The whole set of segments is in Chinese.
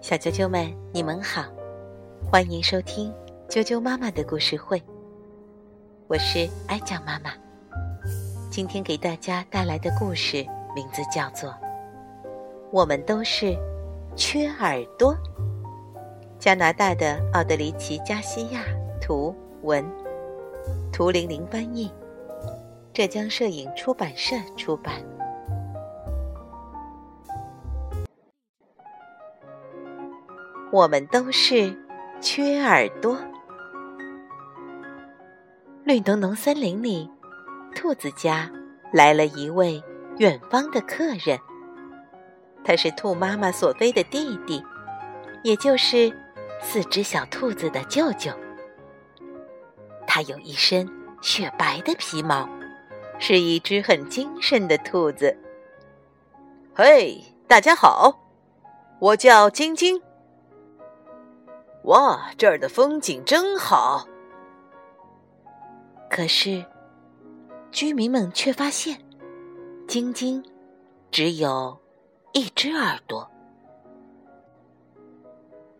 小啾啾们，你们好，欢迎收听啾啾妈妈的故事会。我是哀酱妈妈，今天给大家带来的故事名字叫做《我们都是缺耳朵》。加拿大的奥德里奇·加西亚图文，图玲玲翻译，浙江摄影出版社出版。我们都是缺耳朵。绿浓浓森林里，兔子家来了一位远方的客人。他是兔妈妈索菲的弟弟，也就是四只小兔子的舅舅。他有一身雪白的皮毛，是一只很精神的兔子。嘿，大家好，我叫晶晶。哇，这儿的风景真好。可是，居民们却发现，晶晶只有一只耳朵。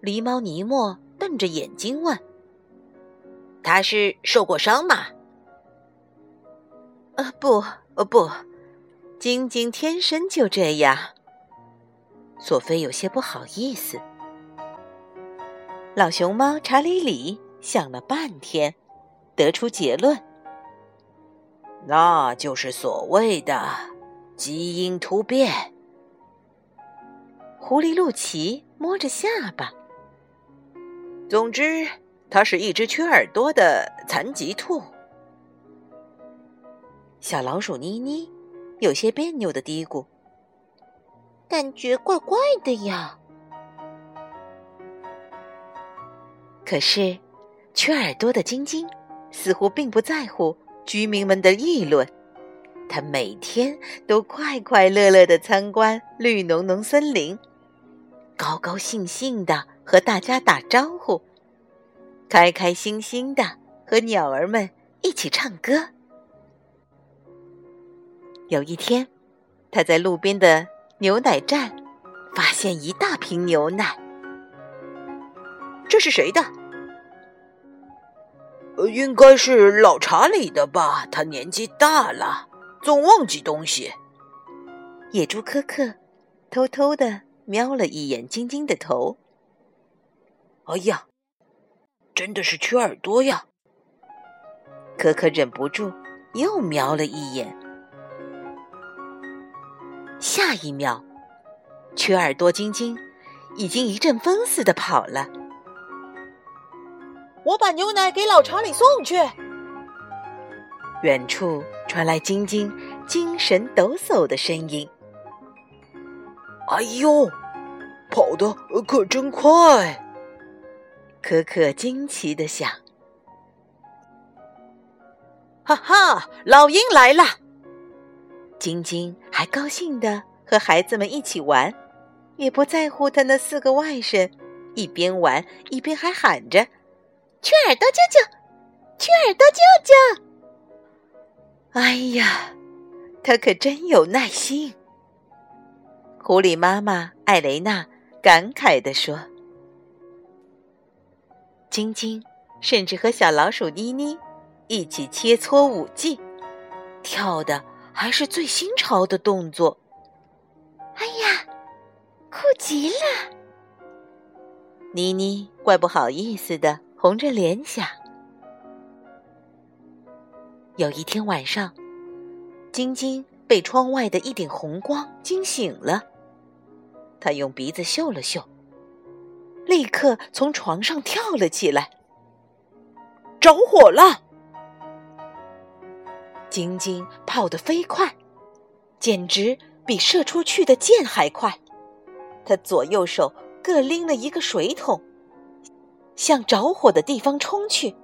狸猫尼莫瞪着眼睛问：“他是受过伤吗？”“呃，不，呃，不，晶晶天生就这样。”索菲有些不好意思。老熊猫查理里想了半天，得出结论：那就是所谓的基因突变。狐狸露奇摸着下巴。总之，它是一只缺耳朵的残疾兔。小老鼠妮妮有些别扭的嘀咕：“感觉怪怪的呀。”可是，缺耳朵的晶晶似乎并不在乎居民们的议论。他每天都快快乐乐的参观绿浓浓森林，高高兴兴的和大家打招呼，开开心心的和鸟儿们一起唱歌。有一天，他在路边的牛奶站发现一大瓶牛奶。这是谁的？呃，应该是老查理的吧。他年纪大了，总忘记东西。野猪科克偷偷的瞄了一眼晶晶的头。哎呀，真的是缺耳朵呀！可可忍不住又瞄了一眼。下一秒，缺耳朵晶晶已经一阵风似的跑了。我把牛奶给老查理送去。远处传来晶晶精神抖擞的声音：“哎呦，跑得可真快！”可可惊奇的想：“哈哈，老鹰来了！”晶晶还高兴的和孩子们一起玩，也不在乎他那四个外甥，一边玩一边还喊着。缺耳朵舅舅，缺耳朵舅舅。哎呀，他可真有耐心。狐狸妈妈艾雷娜感慨地说：“晶晶甚至和小老鼠妮妮一起切磋舞技，跳的还是最新潮的动作。哎呀，酷极了！”妮妮怪不好意思的。红着脸想。有一天晚上，晶晶被窗外的一点红光惊醒了。她用鼻子嗅了嗅，立刻从床上跳了起来。着火了！晶晶跑得飞快，简直比射出去的箭还快。她左右手各拎了一个水桶。向着火的地方冲去！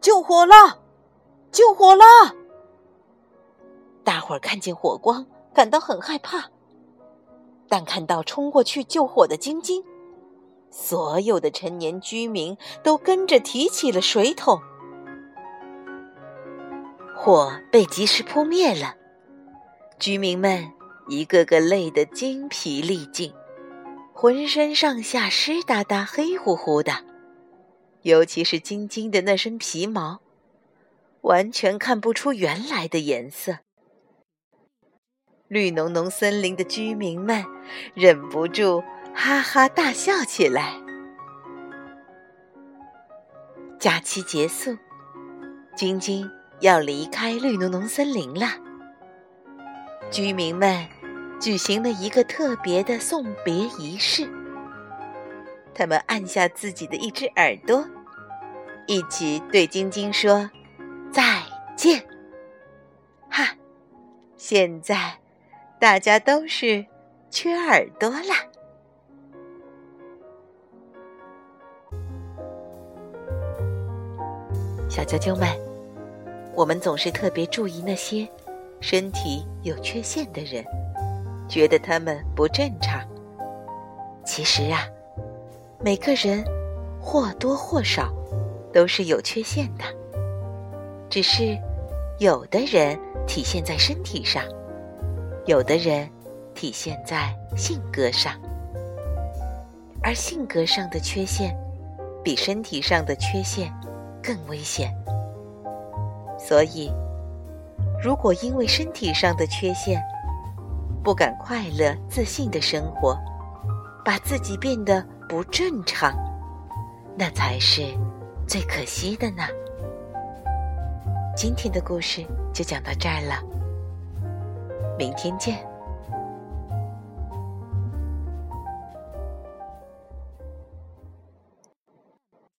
救火了！救火了！大伙儿看见火光，感到很害怕。但看到冲过去救火的晶晶，所有的成年居民都跟着提起了水桶。火被及时扑灭了，居民们一个个累得精疲力尽，浑身上下湿哒哒、黑乎乎的，尤其是晶晶的那身皮毛，完全看不出原来的颜色。绿浓浓森林的居民们忍不住哈哈大笑起来。假期结束，晶晶要离开绿浓浓森林了。居民们举行了一个特别的送别仪式。他们按下自己的一只耳朵，一起对晶晶说：“再见。”哈，现在大家都是缺耳朵啦。小啾啾们，我们总是特别注意那些。身体有缺陷的人，觉得他们不正常。其实啊，每个人或多或少都是有缺陷的，只是有的人体现在身体上，有的人体现在性格上。而性格上的缺陷，比身体上的缺陷更危险。所以。如果因为身体上的缺陷，不敢快乐、自信的生活，把自己变得不正常，那才是最可惜的呢。今天的故事就讲到这儿了，明天见。